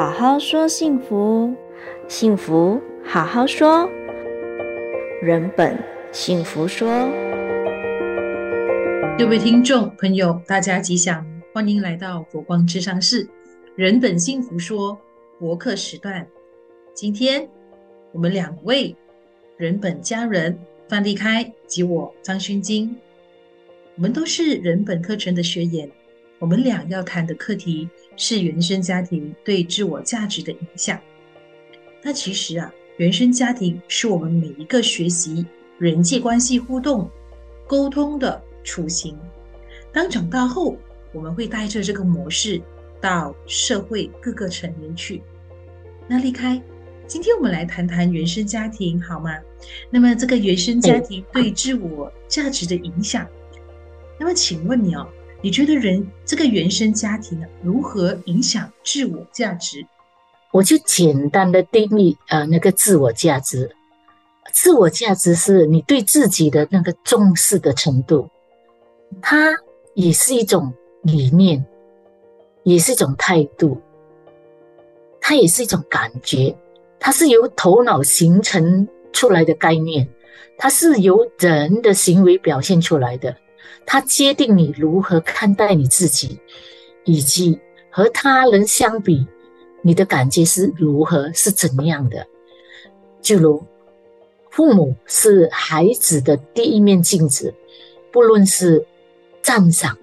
好好说幸福，幸福好好说，人本幸福说。各位听众朋友，大家吉祥，欢迎来到佛光智商室，人本幸福说博客时段。今天我们两位人本家人范立开及我张勋金，我们都是人本课程的学员。我们俩要谈的课题是原生家庭对自我价值的影响。那其实啊，原生家庭是我们每一个学习人际关系互动、沟通的雏形。当长大后，我们会带着这个模式到社会各个层面去。那离开，今天我们来谈谈原生家庭好吗？那么这个原生家庭对自我价值的影响，那么请问你哦。你觉得人这个原生家庭呢，如何影响自我价值？我就简单的定义呃，那个自我价值，自我价值是你对自己的那个重视的程度，它也是一种理念，也是一种态度，它也是一种感觉，它是由头脑形成出来的概念，它是由人的行为表现出来的。它决定你如何看待你自己，以及和他人相比，你的感觉是如何，是怎样的。就如父母是孩子的第一面镜子，不论是赞赏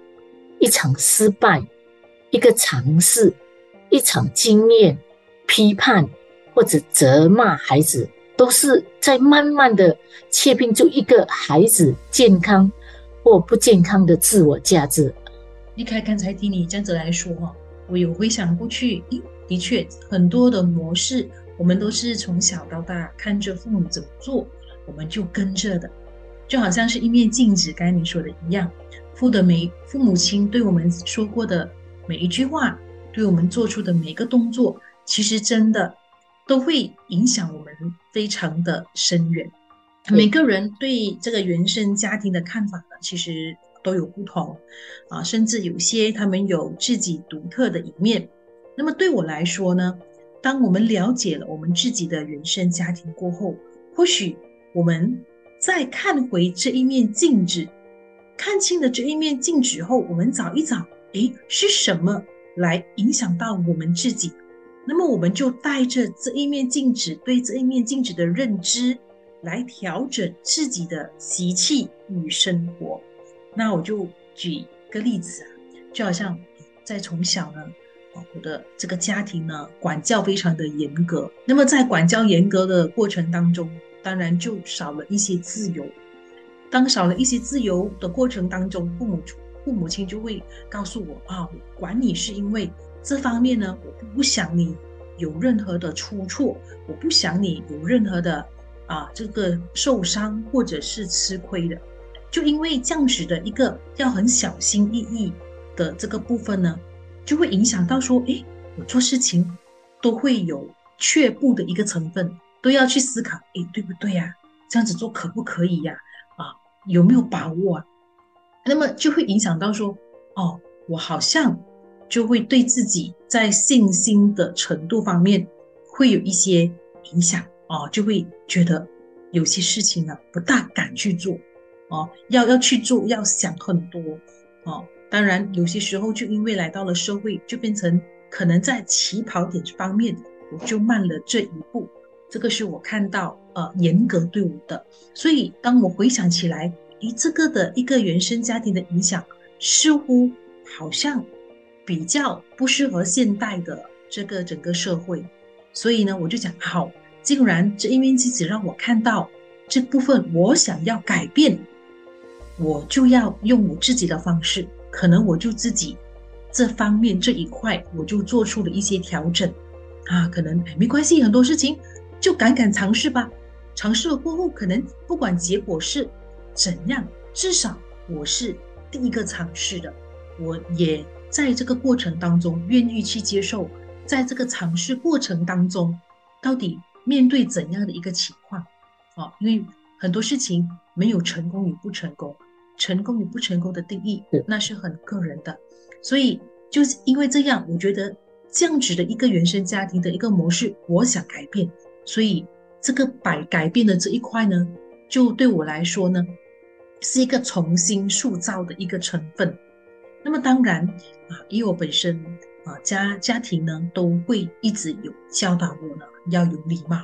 一场失败、一个尝试、一场经验、批判或者责骂孩子，都是在慢慢的确定出一个孩子健康。或不健康的自我价值。丽开，刚才听你这样子来说哈，我有回想过去，的确很多的模式，我们都是从小到大看着父母怎么做，我们就跟着的，就好像是一面镜子。刚才你说的一样，父的每父母亲对我们说过的每一句话，对我们做出的每一个动作，其实真的都会影响我们非常的深远。每个人对这个原生家庭的看法呢，其实都有不同啊，甚至有些他们有自己独特的一面。那么对我来说呢，当我们了解了我们自己的原生家庭过后，或许我们再看回这一面镜子，看清了这一面镜子后，我们找一找，诶，是什么来影响到我们自己？那么我们就带着这一面镜子，对这一面镜子的认知。来调整自己的习气与生活。那我就举个例子啊，就好像在从小呢，我的这个家庭呢，管教非常的严格。那么在管教严格的过程当中，当然就少了一些自由。当少了一些自由的过程当中，父母父母亲就会告诉我啊，我管你是因为这方面呢，我不想你有任何的出错，我不想你有任何的。啊，这个受伤或者是吃亏的，就因为这样子的一个要很小心翼翼的这个部分呢，就会影响到说，诶，我做事情都会有却步的一个成分，都要去思考，诶，对不对呀？这样子做可不可以呀？啊，有没有把握啊？那么就会影响到说，哦，我好像就会对自己在信心的程度方面会有一些影响。哦，就会觉得有些事情呢不大敢去做，哦，要要去做，要想很多，哦，当然有些时候就因为来到了社会，就变成可能在起跑点方面我就慢了这一步，这个是我看到呃严格对我的，所以当我回想起来，诶，这个的一个原生家庭的影响似乎好像比较不适合现代的这个整个社会，所以呢，我就讲好。竟然这一面镜子让我看到这部分，我想要改变，我就要用我自己的方式，可能我就自己这方面这一块，我就做出了一些调整啊，可能没关系，很多事情就敢敢尝试吧，尝试了过后，可能不管结果是怎样，至少我是第一个尝试的，我也在这个过程当中愿意去接受，在这个尝试过程当中到底。面对怎样的一个情况，啊，因为很多事情没有成功与不成功，成功与不成功的定义那是很个人的，所以就是因为这样，我觉得这样子的一个原生家庭的一个模式，我想改变，所以这个改改变的这一块呢，就对我来说呢，是一个重新塑造的一个成分。那么当然啊，因为我本身啊家家庭呢都会一直有教导我呢要有礼貌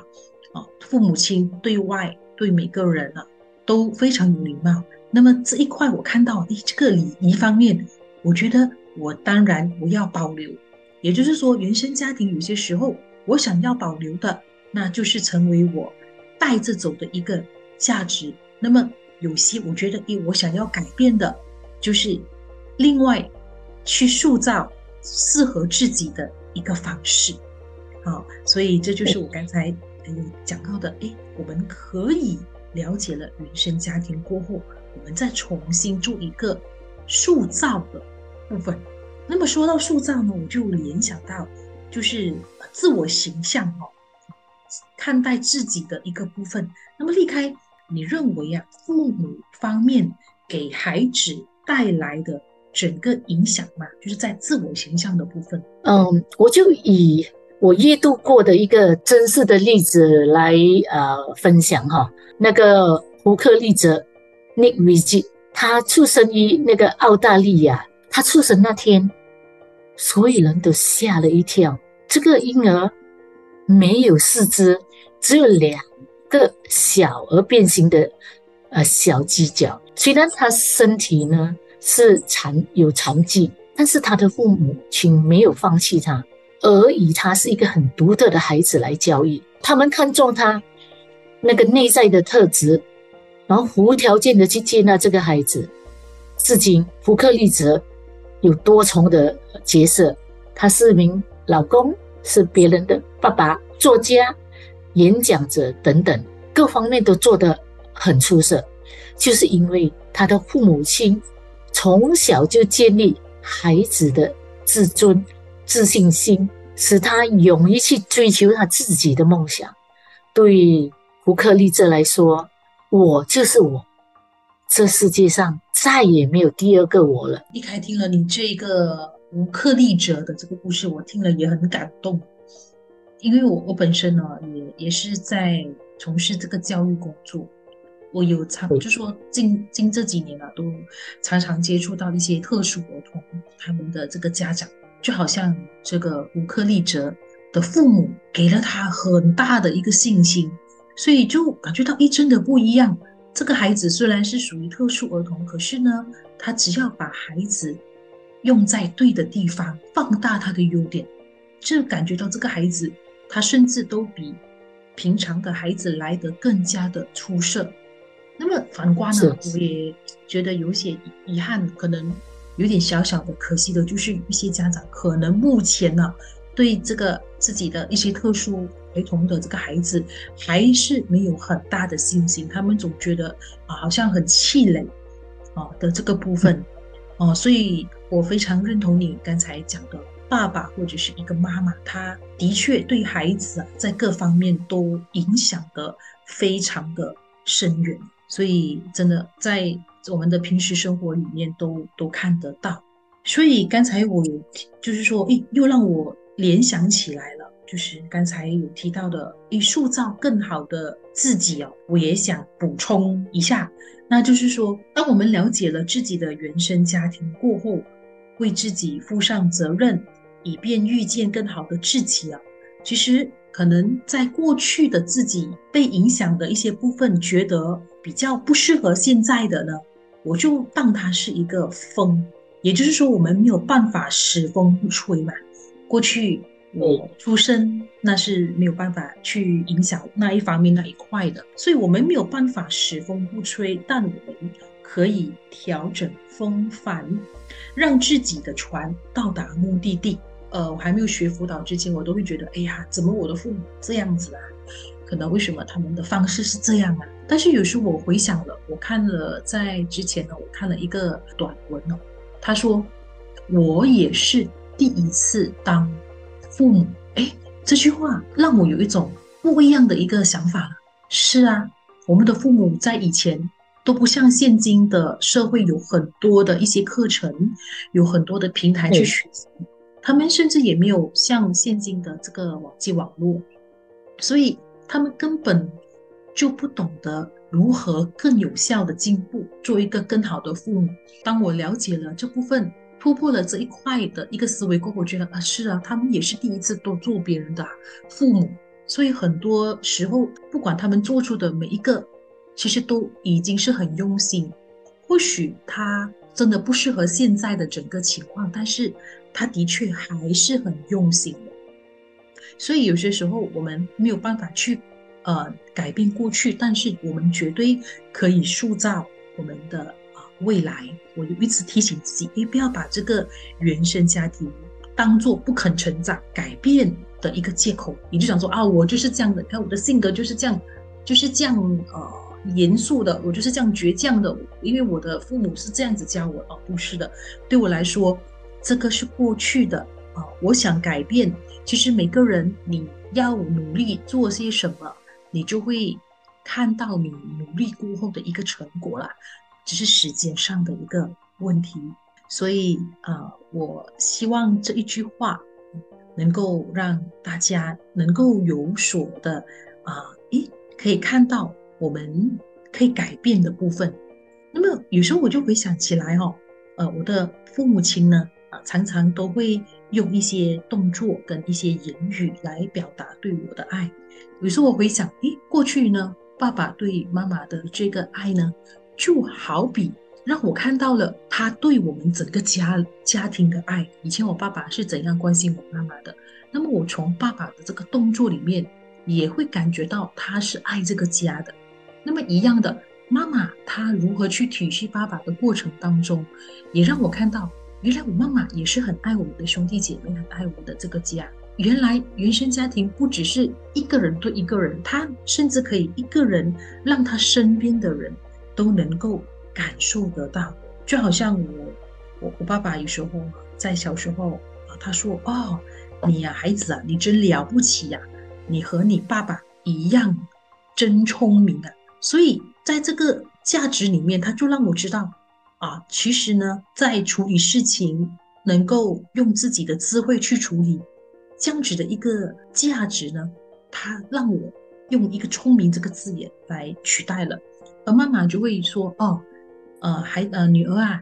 啊，父母亲对外对每个人啊都非常有礼貌。那么这一块我看到，诶，这个礼仪方面，我觉得我当然我要保留。也就是说，原生家庭有些时候我想要保留的，那就是成为我带着走的一个价值。那么有些我觉得，诶，我想要改变的，就是另外去塑造适合自己的一个方式。好，所以这就是我刚才嗯讲到的。诶，我们可以了解了原生家庭过后，我们再重新做一个塑造的部分。那么说到塑造呢，我就联想到，就是自我形象哦，看待自己的一个部分。那么离开，你认为啊，父母方面给孩子带来的整个影响嘛，就是在自我形象的部分。嗯，我就以我阅读过的一个真实的例子来呃分享哈。那个胡克利泽 Nick Rizzo，他出生于那个澳大利亚。他出生那天，所有人都吓了一跳。这个婴儿没有四肢，只有两个小而变形的呃小犄角。虽然他身体呢是残有残疾，但是他的父母亲没有放弃他，而以他是一个很独特的孩子来教育。他们看中他那个内在的特质，然后无条件的去接纳这个孩子。至今，福克利泽。有多重的角色，他是一名老公，是别人的爸爸、作家、演讲者等等，各方面都做得很出色。就是因为他的父母亲从小就建立孩子的自尊、自信心，使他勇于去追求他自己的梦想。对胡克利泽来说，我就是我。这世界上再也没有第二个我了。一开听了你这个胡克利泽的这个故事，我听了也很感动，因为我我本身呢也也是在从事这个教育工作，我有常就说近近这几年啊，都常常接触到一些特殊儿童他们的这个家长，就好像这个吴克利哲的父母给了他很大的一个信心，所以就感觉到，哎，真的不一样。这个孩子虽然是属于特殊儿童，可是呢，他只要把孩子用在对的地方，放大他的优点，就感觉到这个孩子他甚至都比平常的孩子来得更加的出色。那么反观呢，我也觉得有些遗憾，可能有点小小的可惜的，就是。一些家长可能目前呢，对这个自己的一些特殊。陪同的这个孩子还是。没有很大的信心，他们总觉得啊，好像很气馁啊的这个部分，哦、啊，所以我非常认同你刚才讲的，爸爸或者是。一个妈妈，他的确对孩子啊在各方面都影响的非常的深远，所以真的在我们的平时生活里面都都看得到。所以刚才我有就是说，诶，又让我联想起来了。就是刚才有提到的，以塑造更好的自己哦，我也想补充一下，那就是说，当我们了解了自己的原生家庭过后，为自己负上责任，以便遇见更好的自己啊，其实可能在过去的自己被影响的一些部分，觉得比较不适合现在的呢，我就当它是一个风，也就是说，我们没有办法使风不吹嘛，过去。我出生那是没有办法去影响那一方面那一块的，所以我们没有办法使风不吹，但我们可以调整风帆，让自己的船到达目的地。呃，我还没有学辅导之前，我都会觉得，哎呀，怎么我的父母这样子啊？可能为什么他们的方式是这样啊？但是有时候我回想了，我看了在之前呢，我看了一个短文哦，他说我也是第一次当。父母，哎，这句话让我有一种不一样的一个想法了。是啊，我们的父母在以前都不像现今的社会有很多的一些课程，有很多的平台去学习。他们甚至也没有像现今的这个网际网络，所以他们根本就不懂得如何更有效的进步，做一个更好的父母。当我了解了这部分，突破了这一块的一个思维过后，我觉得啊，是啊，他们也是第一次都做别人的父母，所以很多时候，不管他们做出的每一个，其实都已经是很用心。或许他真的不适合现在的整个情况，但是他的确还是很用心的。所以有些时候我们没有办法去呃改变过去，但是我们绝对可以塑造我们的啊、未来。我就一直提醒自己，你，不要把这个原生家庭当做不肯成长、改变的一个借口。你就想说啊，我就是这样的，看我的性格就是这样，就是这样呃。严肃的，我就是这样倔强的，因为我的父母是这样子教我哦，不是的，对我来说，这个是过去的啊。我想改变，其实每个人你要努力做些什么，你就会看到你努力过后的一个成果啦，只是时间上的一个问题。所以啊，我希望这一句话能够让大家能够有所的啊，诶，可以看到。我们可以改变的部分，那么有时候我就回想起来哦，呃，我的父母亲呢，常常都会用一些动作跟一些言语来表达对我的爱。有时候我回想，诶，过去呢，爸爸对妈妈的这个爱呢，就好比让我看到了他对我们整个家家庭的爱。以前我爸爸是怎样关心我妈妈的，那么我从爸爸的这个动作里面，也会感觉到他是爱这个家的。那么一样的，妈妈她如何去体恤爸爸的过程当中，也让我看到，原来我妈妈也是很爱我们的兄弟姐妹，很爱我们的这个家。原来原生家庭不只是一个人对一个人，他甚至可以一个人让他身边的人都能够感受得到。就好像我，我我爸爸有时候在小时候啊，他说：“哦，你呀，孩子啊，你真了不起呀，你和你爸爸一样，真聪明啊。”所以，在这个价值里面，他就让我知道，啊，其实呢，在处理事情能够用自己的智慧去处理，这样子的一个价值呢，他让我用一个聪明这个字眼来取代了。而妈妈就会说，哦，呃，孩呃，女儿啊，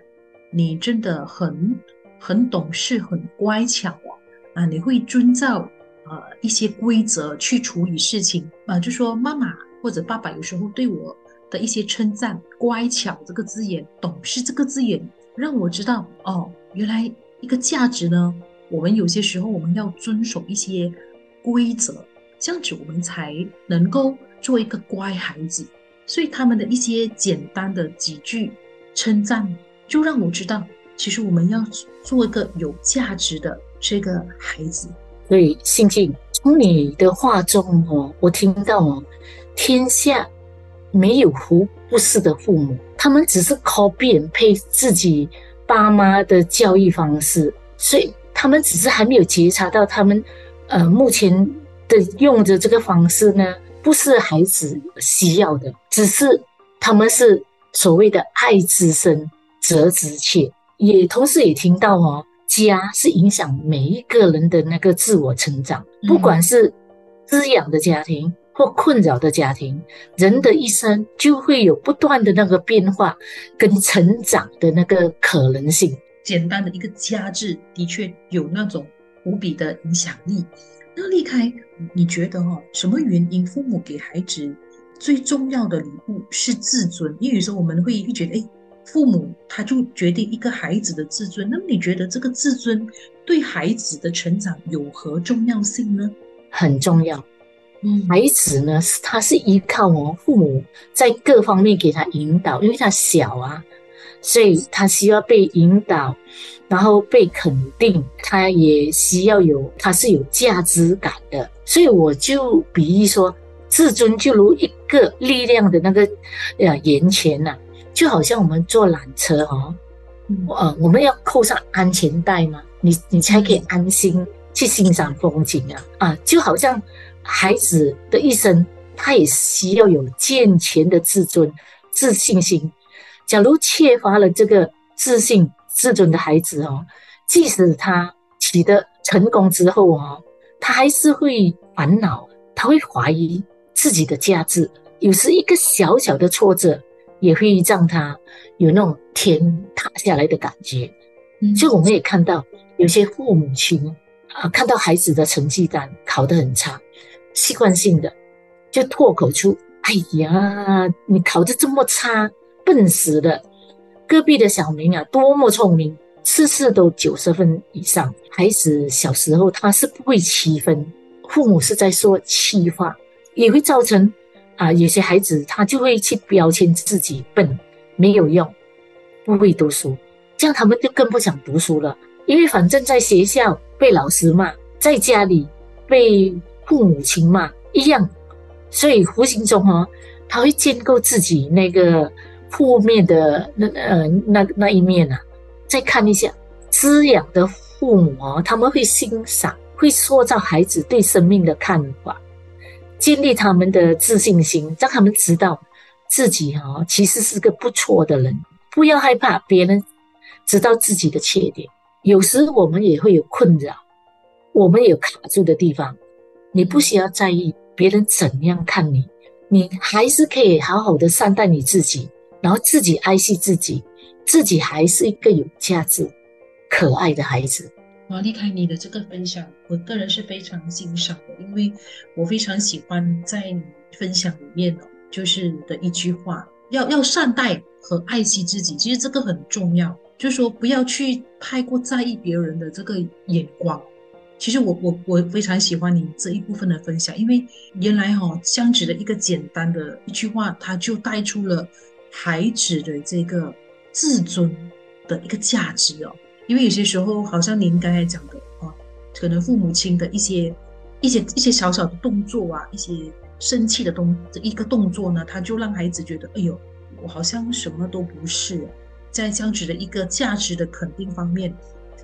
你真的很很懂事，很乖巧哦，啊，你会遵照呃一些规则去处理事情，啊，就说妈妈。或者爸爸有时候对我的一些称赞，乖巧这个字眼，懂事这个字眼，让我知道哦，原来一个价值呢，我们有些时候我们要遵守一些规则，这样子我们才能够做一个乖孩子。所以他们的一些简单的几句称赞，就让我知道，其实我们要做一个有价值的这个孩子。所以，信静，从你的话中哦，我听到哦。天下没有胡不是的父母，他们只是 copy 自己爸妈的教育方式，所以他们只是还没有觉察到，他们呃目前的用的这个方式呢，不是孩子需要的，只是他们是所谓的爱之深责之切，也同时也听到哦，家是影响每一个人的那个自我成长，不管是滋养的家庭。或困扰的家庭，人的一生就会有不断的那个变化跟成长的那个可能性。简单的一个家字，的确有那种无比的影响力。那立开，你觉得哦，什么原因父母给孩子最重要的礼物是自尊？因为有时候我们会觉得，哎，父母他就决定一个孩子的自尊。那么你觉得这个自尊对孩子的成长有何重要性呢？很重要。孩子呢，是他是依靠我父母在各方面给他引导，因为他小啊，所以他需要被引导，然后被肯定，他也需要有，他是有价值感的。所以我就比喻说，自尊就如一个力量的那个呃源泉呐，就好像我们坐缆车哦，呃，我们要扣上安全带嘛，你你才可以安心去欣赏风景啊啊，就好像。孩子的一生，他也需要有健全的自尊、自信心。假如缺乏了这个自信、自尊的孩子哦，即使他取得成功之后哦，他还是会烦恼，他会怀疑自己的价值。有时一个小小的挫折，也会让他有那种天塌下来的感觉。嗯，所以我们也看到有些父母亲啊，看到孩子的成绩单考得很差，习惯性的就脱口出：“哎呀，你考得这么差，笨死了！隔壁的小明啊，多么聪明。”次次都九十分以上，孩子小时候他是不会七分，父母是在说气话，也会造成啊，有些孩子他就会去标签自己笨，没有用，不会读书，这样他们就更不想读书了，因为反正在学校被老师骂，在家里被父母亲嘛一样，所以无形中哦，他会建构自己那个负面的那呃那那一面啊。再看一下滋养的父母哦，他们会欣赏，会塑造孩子对生命的看法，建立他们的自信心，让他们知道自己哈其实是个不错的人。不要害怕别人知道自己的缺点，有时我们也会有困扰，我们有卡住的地方，你不需要在意别人怎样看你，你还是可以好好的善待你自己，然后自己爱惜自己。自己还是一个有价值、可爱的孩子。我要离开你的这个分享，我个人是非常欣赏的，因为我非常喜欢在你分享里面哦，就是的一句话，要要善待和爱惜自己。其实这个很重要，就是说不要去太过在意别人的这个眼光。其实我我我非常喜欢你这一部分的分享，因为原来哈、哦，这样子的一个简单的一句话，它就带出了孩子的这个。自尊的一个价值哦，因为有些时候，好像您刚才讲的哦，可能父母亲的一些、一些、一些小小的动作啊，一些生气的动一个动作呢，他就让孩子觉得，哎呦，我好像什么都不是。在这样子的一个价值的肯定方面，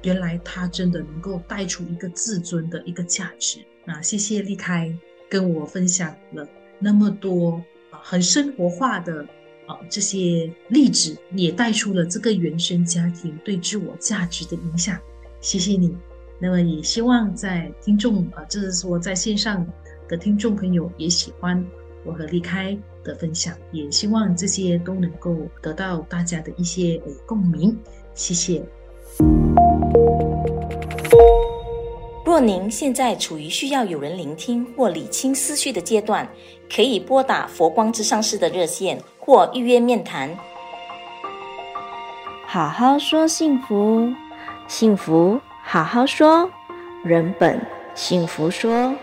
原来他真的能够带出一个自尊的一个价值。那谢谢立开跟我分享了那么多啊，很生活化的啊。这些例子也带出了这个原生家庭对自我价值的影响。谢谢你。那么也希望在听众啊，就是说在线上的听众朋友也喜欢我和立开的分享，也希望这些都能够得到大家的一些呃共鸣。谢谢。若您现在处于需要有人聆听或理清思绪的阶段，可以拨打佛光之上师的热线。或预约面谈，好好说幸福，幸福好好说，人本幸福说。